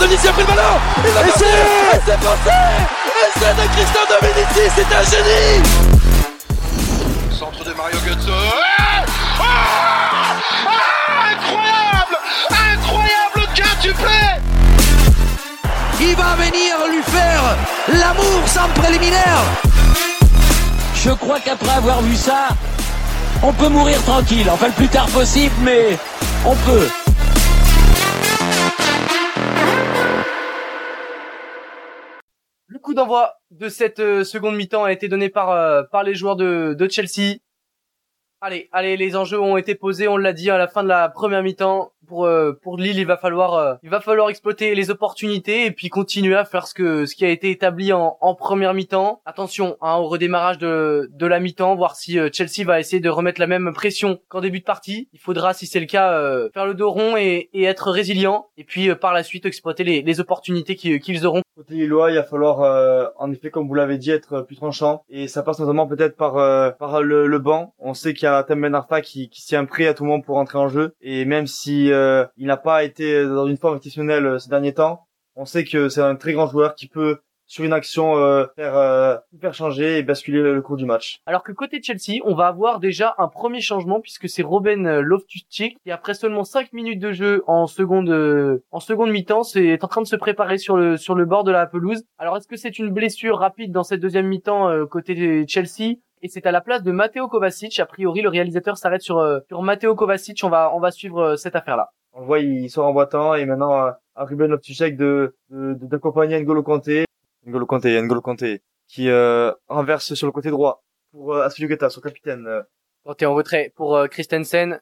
Dominici a pris le ballon Il va passer Et c'est passé Et c'est de Christian Dominici, c'est un génie Centre de Mario Götze. Ah Ah Ah Incroyable Incroyable quintuplé Il va venir lui faire l'amour sans préliminaire. Je crois qu'après avoir vu ça, on peut mourir tranquille. Enfin, le plus tard possible, mais on peut. D'envoi de cette euh, seconde mi-temps a été donné par euh, par les joueurs de, de Chelsea. Allez, allez, les enjeux ont été posés, on l'a dit à la fin de la première mi-temps. Pour euh, pour Lille, il va falloir euh, il va falloir exploiter les opportunités et puis continuer à faire ce que ce qui a été établi en, en première mi-temps. Attention hein, au redémarrage de de la mi-temps, voir si euh, Chelsea va essayer de remettre la même pression qu'en début de partie. Il faudra, si c'est le cas, faire le dos rond et, et être résilient. Et puis par la suite exploiter les, les opportunités qu'ils auront. Côté Lillois, il va falloir, euh, en effet, comme vous l'avez dit, être plus tranchant. Et ça passe notamment peut-être par euh, par le, le banc. On sait qu'il y a Tam Ben qui, qui s'y est pris à tout moment pour entrer en jeu. Et même si euh, il n'a pas été dans une forme exceptionnelle euh, ces derniers temps, on sait que c'est un très grand joueur qui peut, sur une action, euh, faire euh, faire changer et basculer le, cours du match. Alors que côté Chelsea, on va avoir déjà un premier changement puisque c'est Robin Loftus-Cheek qui après seulement 5 minutes de jeu en seconde euh, en seconde mi-temps, c'est en train de se préparer sur le sur le bord de la pelouse. Alors est-ce que c'est une blessure rapide dans cette deuxième mi-temps euh, côté Chelsea? Et c'est à la place de Matteo Kovacic. A priori, le réalisateur s'arrête sur euh, sur Matteo Kovacic. On va on va suivre euh, cette affaire-là. On le voit, il sort en boitant et maintenant à, Ruben Loftus-Cheek de de- de- d'accompagner N'Golo Kanté, N'Golo Kanté, N'Golo Kanté, qui euh, renverse sur le côté droit pour euh, Asfilugeta, son capitaine. euh, Quand t'es en retrait pour euh, Christensen,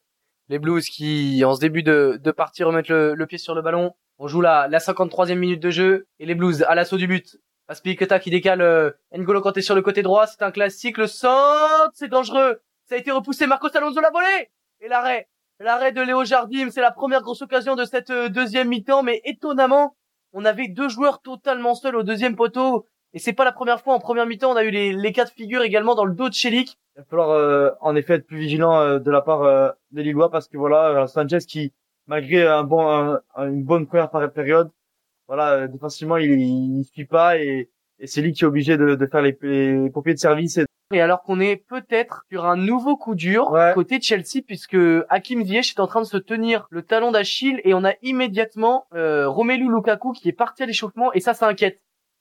les Blues qui en ce début de de partie remettent le, le pied sur le ballon. On joue la la 53e minute de jeu et les Blues à l'assaut du but. Aspilicueta qui décale euh, N'Golo Kanté sur le côté droit, c'est un classique, le centre, c'est dangereux. Ça a été repoussé, Marcos Alonso l'a volé et l'arrêt. L'arrêt de Léo Jardim, c'est la première grosse occasion de cette euh, deuxième mi-temps, mais étonnamment, on avait deux joueurs totalement seuls au deuxième poteau. Et c'est pas la première fois en première mi-temps, on a eu les, les cas de également dans le dos de Chelik. Il va falloir euh, en effet être plus vigilant euh, de la part des Lillois parce que voilà Sanchez qui malgré un bon un- une bonne première période voilà euh, défensivement il, il, suit pas et, et c'est lui qui est obligé de, de faire les, les pompiers de service et Et alors qu'on est peut-être sur un nouveau coup dur Ouais. côté Chelsea puisque Hakim Ziyech est en train de se tenir le talon d'Achille et on a immédiatement euh, Romelu Lukaku qui est parti à l'échauffement et ça ça inquiète.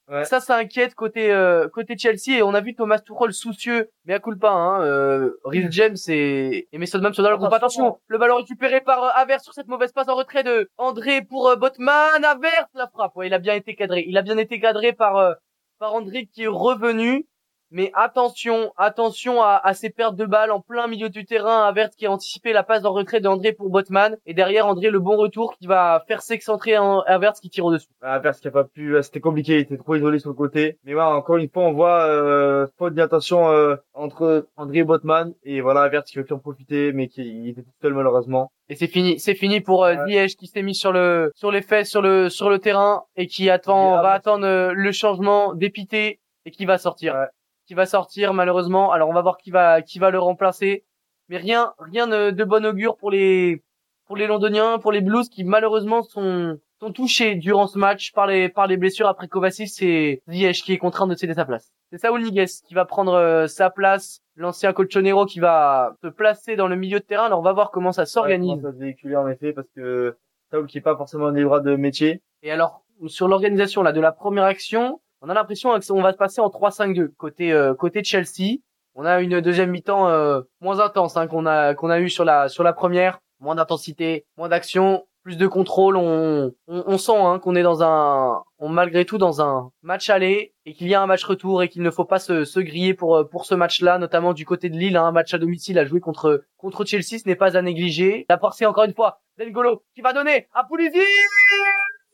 Ouais. Ça ça inquiète côté euh, côté Chelsea et on a vu Thomas Tuchel soucieux mais à culpa hein euh, Reece James et, et Mason Mount sont dans le groupe. Attention, le ballon récupéré par euh, Havertz sur cette mauvaise passe en retrait de André pour euh, Botman. Havertz la frappe. Ouais, il a bien été cadré. Il a bien été cadré par euh, par André qui est revenu. Mais attention, attention à, à ces pertes de balles en plein milieu du terrain. Avert qui a anticipé la passe en retrait d'André pour Botman. Et derrière André le bon retour qui va faire s'excentrer en Avert qui tire au-dessus. Averse qui a pas pu euh, c'était compliqué il était trop isolé sur le côté mais voilà encore une fois on voit euh, faute d'intention euh, entre André et Botman et voilà Averse qui veut plus en profiter mais qui il était tout seul malheureusement Et c'est fini, c'est fini pour euh, Ouais. Qui s'est mis sur le sur les fesses sur le sur le terrain et qui attend va attendre euh, le changement dépité et qui va sortir. Ouais. Qui va sortir malheureusement. Alors on va voir qui va qui va le remplacer. Mais rien rien de, bon augure pour les pour les londoniens, pour les Blues qui malheureusement sont sont touchés durant ce match par les par les blessures après Kovacic c'est Ziyech qui est contraint de céder sa place. C'est Saúl Niguez qui va prendre euh, sa place, l'ancien colchonero qui va se placer dans le milieu de terrain. Alors on va voir comment ça s'organise. Ouais, ça se véhiculer en effet parce que Saoul qui est pas forcément des droits de métier Et alors, sur l'organisation là de la première action, on a l'impression qu'on va se passer en 3-5-2 côté euh, côté Chelsea. On a une deuxième mi-temps euh, moins intense hein, qu'on a qu'on a eu sur la sur la première, moins d'intensité, moins d'action, plus de contrôle. On on, on sent hein, qu'on est dans un on malgré tout dans un match aller et qu'il y a un match retour et qu'il ne faut pas se, se griller pour euh, pour ce match-là, notamment du côté de Lille, hein, un match à domicile à jouer contre contre Chelsea, ce n'est pas à négliger. La portée encore une fois, Delgolo qui va donner à Pulisic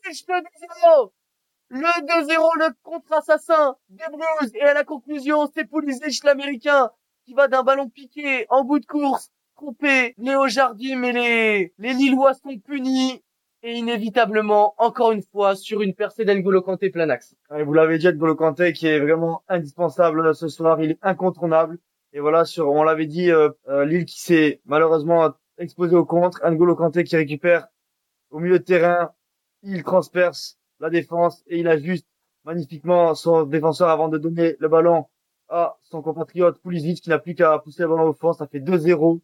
le 2-0 le 2-0, le contre-assassin des Blues. Et à la conclusion, c'est Pulisic, l'américain, qui va d'un ballon piqué en bout de course, tromper Léo Jardim et les, les Lillois sont punis. Et inévitablement, encore une fois, sur une percée d'Engolo Kanté plein axe. Vous l'avez dit, N'Golo Kanté qui est vraiment indispensable ce soir, il est incontournable. Et voilà, sur, on l'avait dit, euh, euh, Lille qui s'est malheureusement exposé au contre, N'Golo Kanté qui récupère au milieu de terrain, il transperce la défense et il ajuste magnifiquement son défenseur avant de donner le ballon à son compatriote Pulisic qui n'a plus qu'à pousser le ballon au fond. Ça fait 2-0.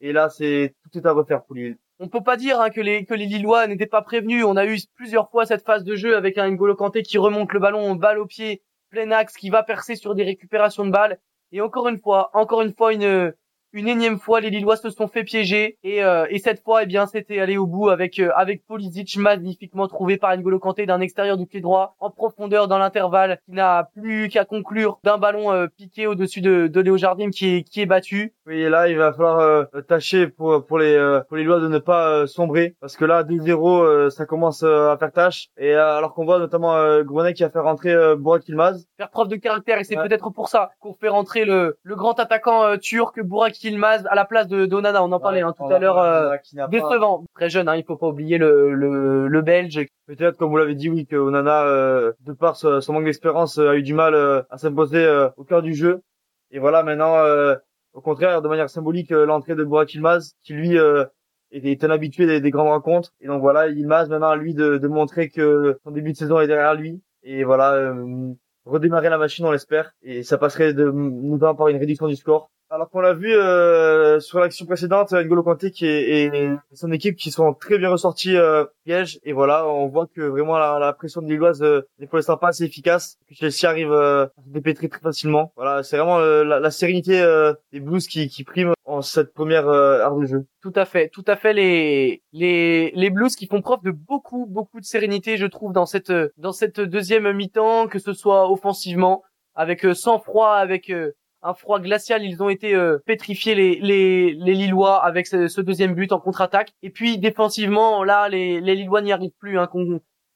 Et là, c'est tout est à refaire pour Lille. On peut pas dire hein, que les que les Lillois n'étaient pas prévenus. On a eu plusieurs fois cette phase de jeu avec un N'Golo Kanté qui remonte le ballon, balle au pied, plein axe, qui va percer sur des récupérations de balles. Et encore une fois, encore une fois, une une énième fois, les Lillois se sont fait piéger et, euh, et cette fois, eh bien, c'était aller au bout avec euh, avec Polisic magnifiquement trouvé par N'Golo Kanté d'un extérieur du pied droit en profondeur dans l'intervalle, qui n'a plus qu'à conclure d'un ballon euh, piqué au-dessus de, de Léo Jardim qui est qui est battu. Oui, et là, il va falloir tâcher pour pour les pour les Lillois de ne pas sombrer parce que là, 2-0, ça commence à faire tâche. Et alors qu'on voit notamment euh, qui a fait rentrer euh, Burak. Faire preuve de caractère et c'est peut-être pour ça qu'on fait rentrer le le grand attaquant turc Burak Kilmaz à la place de Donana. On en parlait hein, tout à l'heure. Euh, décevant, très jeune. Hein, il faut pas oublier le le, le Belge. Peut-être, comme vous l'avez dit, oui, que Onana, euh, de par son manque d'expérience, a eu du mal euh, à s'imposer au cœur du jeu. Et voilà, maintenant, au contraire, de manière symbolique, l'entrée de Burak Ilmaz, qui lui est un habitué des, des, grandes rencontres. Et donc voilà, Ilmaz maintenant à lui de, de montrer que son début de saison est derrière lui. Et voilà, redémarrer la machine, on l'espère. Et ça passerait de, notamment par une réduction du score. Alors qu'on l'a vu euh, sur l'action précédente, N'Golo Kanté qui est, et son équipe qui sont très bien ressortis euh, piège et voilà, on voit que vraiment la, la pression de Lilloise euh, n'est pour l'instant pas assez efficace, que Chelsea arrive euh, à se dépêtrer très facilement. Voilà, c'est vraiment euh, la, la, sérénité euh, des Blues qui, qui prime cette première heure jeu. Tout à fait, tout à fait les les les Blues qui font preuve de beaucoup beaucoup de sérénité, je trouve dans cette dans cette deuxième mi-temps, que ce soit offensivement avec sang froid, avec un froid glacial. Ils ont été euh, pétrifiés les, les, les Lillois avec ce, deuxième but en contre-attaque. Et puis défensivement, là, les, les Lillois n'y arrivent plus. Hein,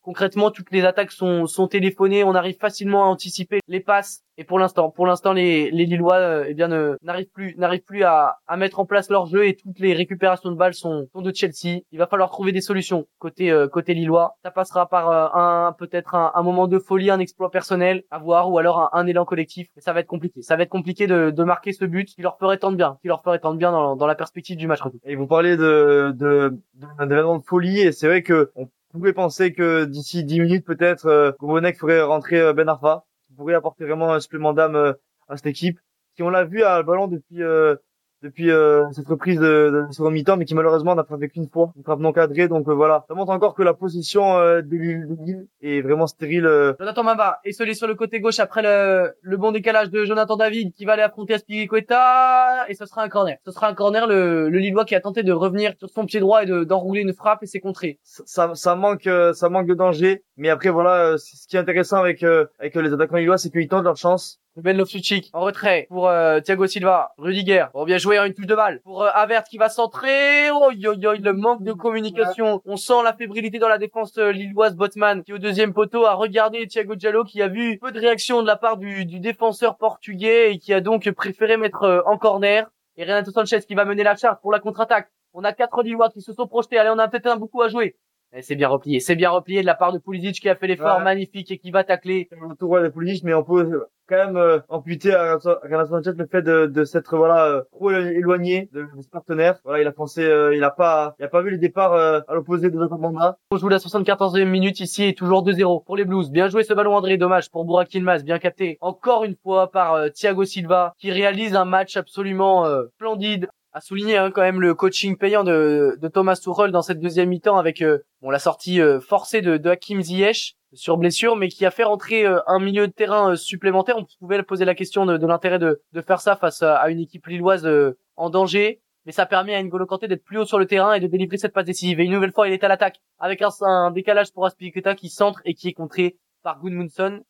concrètement, toutes les attaques sont, téléphonées. On arrive facilement à anticiper les passes. Et pour l'instant, pour l'instant, les, les Lillois, euh, eh bien, n'arrivent plus, n'arrivent plus à, mettre en place leur jeu et toutes les récupérations de balles sont, sont de Chelsea. Il va falloir trouver des solutions côté euh, côté Lillois. Ça passera par euh, un peut-être un, moment de folie, un exploit personnel à voir, ou alors un, élan collectif. Mais ça va être compliqué. Ça va être compliqué de, marquer ce but qui leur ferait tant de bien, qui leur ferait tant bien dans, la perspective du match Et vous parlez de de de, folie et c'est vrai que pouvez penser que d'ici 10 minutes peut-être euh, ferait rentrer euh, Ben Arfa, pourrait apporter vraiment un supplément d'âme euh, à cette équipe. Si on l'a vu à ballon depuis euh, depuis euh, cette reprise de, de second mi-temps, mais qui malheureusement n'a frappé qu'une fois, une frappe non cadrée. Donc euh, voilà, ça montre encore que la position euh, de Lille est vraiment stérile. Euh. Jonathan Mamba est sur le côté gauche après le, le bon décalage de Jonathan David qui va aller affronter Aspilicueta et ce sera un corner. Ce sera un corner, le, le Lillois qui a tenté de revenir sur son pied droit et d'enrouler une frappe et c'est contré. Ça, ça, manque ça manque de danger, mais après voilà, ce qui est intéressant avec avec les attaquants lillois, c'est qu'ils tentent leur chance Ben Loftuchik en retrait pour euh, Thiago Silva, Rudiger. Bon bien joué, hein, une touche de balle pour euh, Avert qui va centrer. Oh yo yo, le manque de communication. On sent la fébrilité dans la défense euh, lilloise. Botman qui au deuxième poteau a regardé Thiago Diallo qui a vu peu de réaction de la part du, du défenseur portugais et qui a donc préféré mettre euh, en corner. Et Renato Sanchez qui va mener la charge pour la contre-attaque. On a quatre Lillois qui se sont projetés. Allez, on a peut-être un beaucoup à jouer. Eh, c'est bien replié, c'est bien replié de la part de Pulisic qui a fait l'effort magnifique et qui va tacler. Le tour de Pulisic, mais on peut quand même euh, amputer à Sanchez le fait de, de s'être voilà euh, trop éloigné de, de, ses partenaires. Voilà, il a pensé, euh, il a pas, il a pas vu les départs euh, à l'opposé des autres mandats. On joue la 74e minute ici et toujours 2-0 pour les Blues. Bien joué ce ballon André, dommage pour Burak Yilmaz, bien capté encore une fois par Thiago Silva qui réalise un match absolument splendide à souligner hein, quand même le coaching payant de, de Thomas Tuchel dans cette deuxième mi-temps avec euh, bon la sortie euh, forcée de, de Hakim Ziyech sur blessure, mais qui a fait rentrer euh, un milieu de terrain supplémentaire. On pouvait poser la question de, de l'intérêt de, de, faire ça face à, une équipe lilloise en danger, mais ça permet à N'Golo Kanté d'être plus haut sur le terrain et de délivrer cette passe décisive. Et une nouvelle fois, il est à l'attaque avec un, un décalage pour Aspilicueta qui centre et qui est contré par Gudmundsson.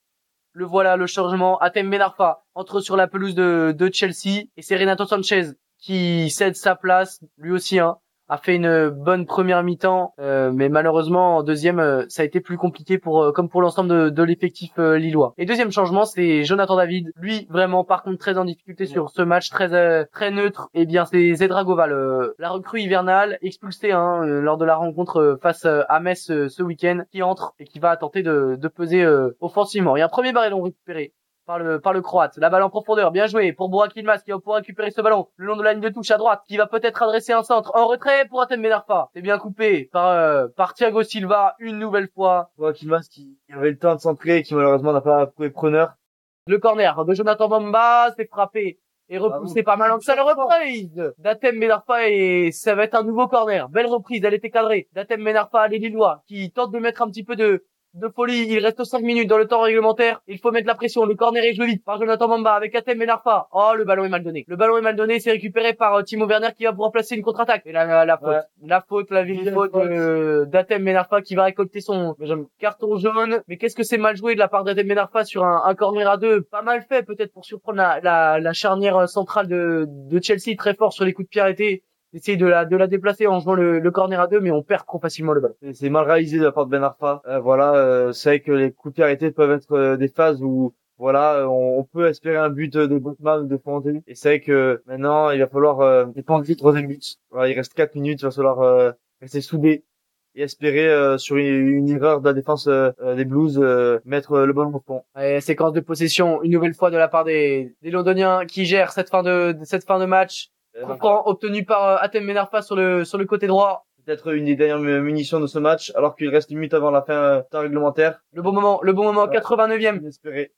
Le voilà, le changement. Atem Benarfa entre sur la pelouse de, de Chelsea et c'est Renato Sanchez qui cède sa place, lui aussi, hein, a fait une bonne première mi-temps, euh, mais malheureusement en deuxième, euh, ça a été plus compliqué pour euh, comme pour l'ensemble de, l'effectif lillois. Et deuxième changement, c'est Jonathan David, lui vraiment par contre très en difficulté sur ce match très très neutre. Et eh bien c'est Zedragova, la recrue hivernale expulsée hein, lors de la rencontre face à Metz ce week-end, qui entre et qui va tenter de, de peser offensivement. Il y a un premier ballon récupéré par le par le croate. La balle en profondeur, bien joué pour Burak Yilmaz qui va pouvoir récupérer ce ballon le long de la ligne de touche à droite, qui va peut-être adresser un centre en retrait pour Atem Benarfa. C'est bien coupé par euh, par Thiago Silva une nouvelle fois. Burak Yilmaz qui avait le temps de centrer et qui malheureusement n'a pas trouvé preneur. Le corner de Jonathan Bamba, c'est frappé et repoussé par Malang. Ça le reprise d'Atem Benarfa et ça va être un nouveau corner. Belle reprise, elle était cadrée d'Atem Benarfa, les Lillois qui tentent de mettre un petit peu de de folie. Il reste 5 minutes dans le temps réglementaire. Il faut mettre la pression. Le corner est joué vite par Jonathan Mamba avec Atem Benarfa. Oh, le ballon est mal donné. Le ballon est mal donné. C'est récupéré par euh, Timo Werner qui va pouvoir placer une contre-attaque. Et la, la, faute. La faute, la faute euh, d'Atem Benarfa qui va récolter son carton jaune. Mais qu'est-ce que c'est mal joué de la part d'Atem Benarfa sur un, un, corner à deux? Pas mal fait peut-être pour surprendre la, la, la charnière centrale de, de Chelsea très fort sur les coups de pied arrêtés essayer de la de la déplacer en jouant le, le, corner à deux mais on perd trop facilement le ballon. C'est mal réalisé de la part de Ben Arfa. Euh, voilà, euh, c'est vrai que les coups de pied arrêtés peuvent être euh, des phases où voilà, on, peut espérer un but de Botman de Fontaine. Et c'est vrai que maintenant il va falloir euh, dépendre vite troisième but. Voilà, il reste quatre minutes, il va falloir euh, rester soudé et espérer sur une, erreur de la défense des Blues mettre le ballon au fond. Et séquence de possession une nouvelle fois de la part des, des Londoniens qui gèrent cette fin de cette fin de match Coup obtenu par euh, Atem Menarfa sur le sur le côté droit peut-être une des dernières munitions de ce match, alors qu'il reste une minute avant la fin euh, temps réglementaire. Le bon moment, le bon moment, 89e.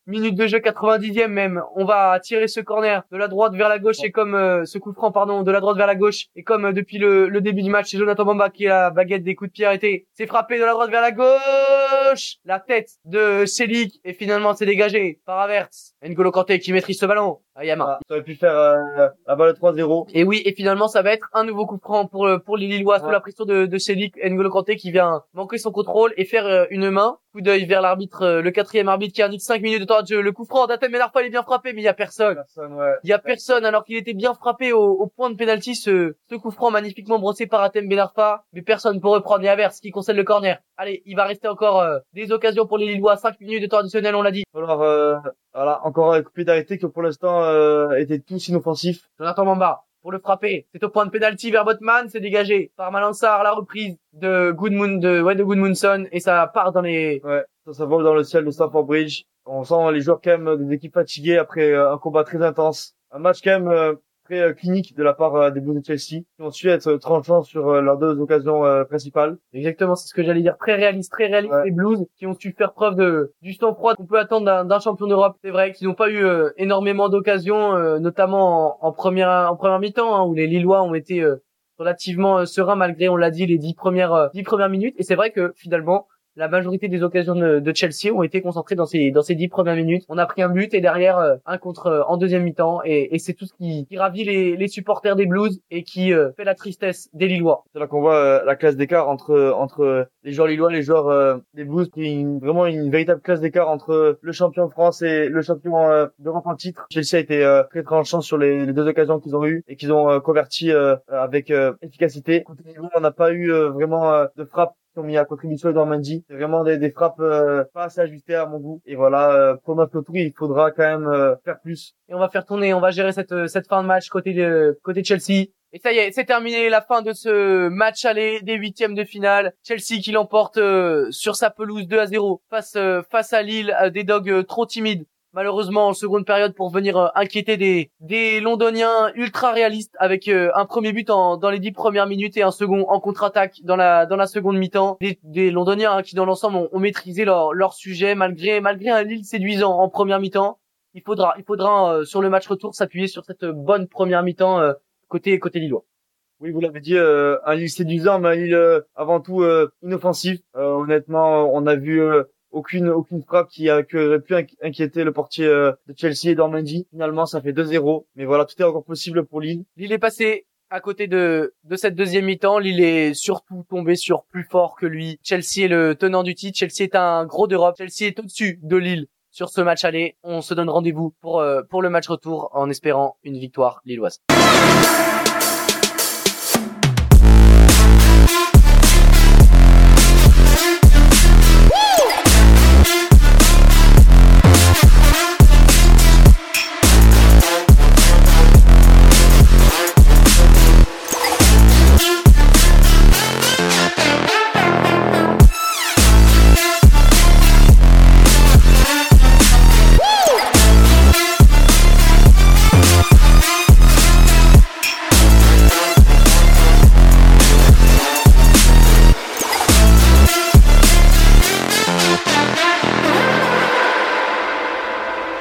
Minute de jeu, 90e même. On va tirer ce corner de la droite vers la gauche et comme euh, ce coup franc, pardon, de la droite vers la gauche et comme euh, depuis le, le, début du match, c'est Jonathan Bamba qui a la baguette des coups de pied arrêtés. C'est frappé de la droite vers la gauche. La tête de Selik et finalement c'est dégagé par Avertz. N'Golo Kanté qui maîtrise ce ballon. Ayama. Ah, ça aurait pu faire la balle 3-0. Et oui, et finalement ça va être un nouveau coup franc pour pour les Lillois sous la pression de, de Célic N'Golo Kanté qui vient manquer son contrôle et faire euh, une main. Coup d'œil vers l'arbitre, euh, le quatrième arbitre qui indique 5 minutes de temps de jeu. Le coup franc d'Atem Menarfa, il est bien frappé, mais il y a personne. Il y a personne alors qu'il était bien frappé au, point de pénalty. Ce, ce coup franc magnifiquement brossé par Atem Benarfa, mais personne pour reprendre. les ce qui concerne le corner. Allez, il va rester encore euh, des occasions pour les Lillois. 5 minutes de temps additionnel, on l'a dit. Alors voilà, encore un coup d'arrêté que pour l'instant était tous inoffensif. Jonathan Mamba pour le frapper. C'est au point de pénalty vers Botman, c'est dégagé par Malansar, la reprise de Goodmoon, de, ouais, de et ça part dans les... Ouais, ça, ça vole dans le ciel de Stamford Bridge. On sent les joueurs quand même des équipes fatiguées après euh, un combat très intense. Un match quand même euh, euh, clinique de la part euh, des Blues de Chelsea, qui ont su être tranchants sur euh, leurs deux occasions principales. Exactement, c'est ce que j'allais dire. Très réaliste, très réaliste les Blues, qui ont su faire preuve de du sang-froid qu'on peut attendre d'un champion d'Europe. C'est vrai qu'ils n'ont pas eu énormément d'occasions, notamment en, première en première mi-temps, hein, où les Lillois ont été relativement sereins malgré, on l'a dit, les dix premières dix premières minutes. Et c'est vrai que finalement, la majorité des occasions de, Chelsea ont été concentrées dans ces dix premières minutes. On a pris un but et derrière euh, un contre euh, en deuxième mi-temps et, c'est tout ce qui, ravit les, supporters des Blues et qui euh, fait la tristesse des Lillois. C'est là qu'on voit la classe d'écart entre les joueurs lillois, les joueurs des Blues, qui vraiment une véritable classe d'écart entre le champion de France et le champion d'Europe en titre. Chelsea a été très tranchant sur les, les, deux occasions qu'ils ont eues et qu'ils ont converti avec efficacité. On n'a pas eu vraiment de frappe qui ont mis à contribution Dormandi. C'est vraiment des, frappes euh, pas assez ajustées à mon goût. Et voilà, euh, pour notre tour, il faudra quand même euh, faire plus. Et on va faire tourner, on va gérer cette cette fin de match côté de côté Chelsea. Et ça y est, c'est terminé la fin de ce match aller des huitièmes de finale. Chelsea qui l'emporte sur sa pelouse 2 à 0 face face à Lille, des dogs trop timides malheureusement en seconde période pour venir euh, inquiéter des, des Londoniens ultra réalistes avec euh, un premier but en, dans les dix premières minutes et un second en contre-attaque dans la dans la seconde mi-temps. Des, des Londoniens hein, qui dans l'ensemble ont, maîtrisé leur, leur sujet malgré malgré un Lille séduisant en première mi-temps. Il faudra il faudra euh, sur le match retour s'appuyer sur cette bonne première mi-temps côté côté lillois. Oui, vous l'avez dit, un Lille séduisant, mais un Lille avant tout inoffensif. honnêtement, on a vu aucune aucune frappe qui, a, aurait pu inquiéter le portier euh, de Chelsea et Dormandy. Finalement, ça fait 2-0. Mais voilà, tout est encore possible pour Lille. Lille est passé à côté de, cette deuxième mi-temps. Lille est surtout tombé sur plus fort que lui. Chelsea est le tenant du titre. Chelsea est un gros d'Europe. Chelsea est au-dessus de Lille sur ce match aller. On se donne rendez-vous pour, euh, pour le match retour en espérant une victoire lilloise.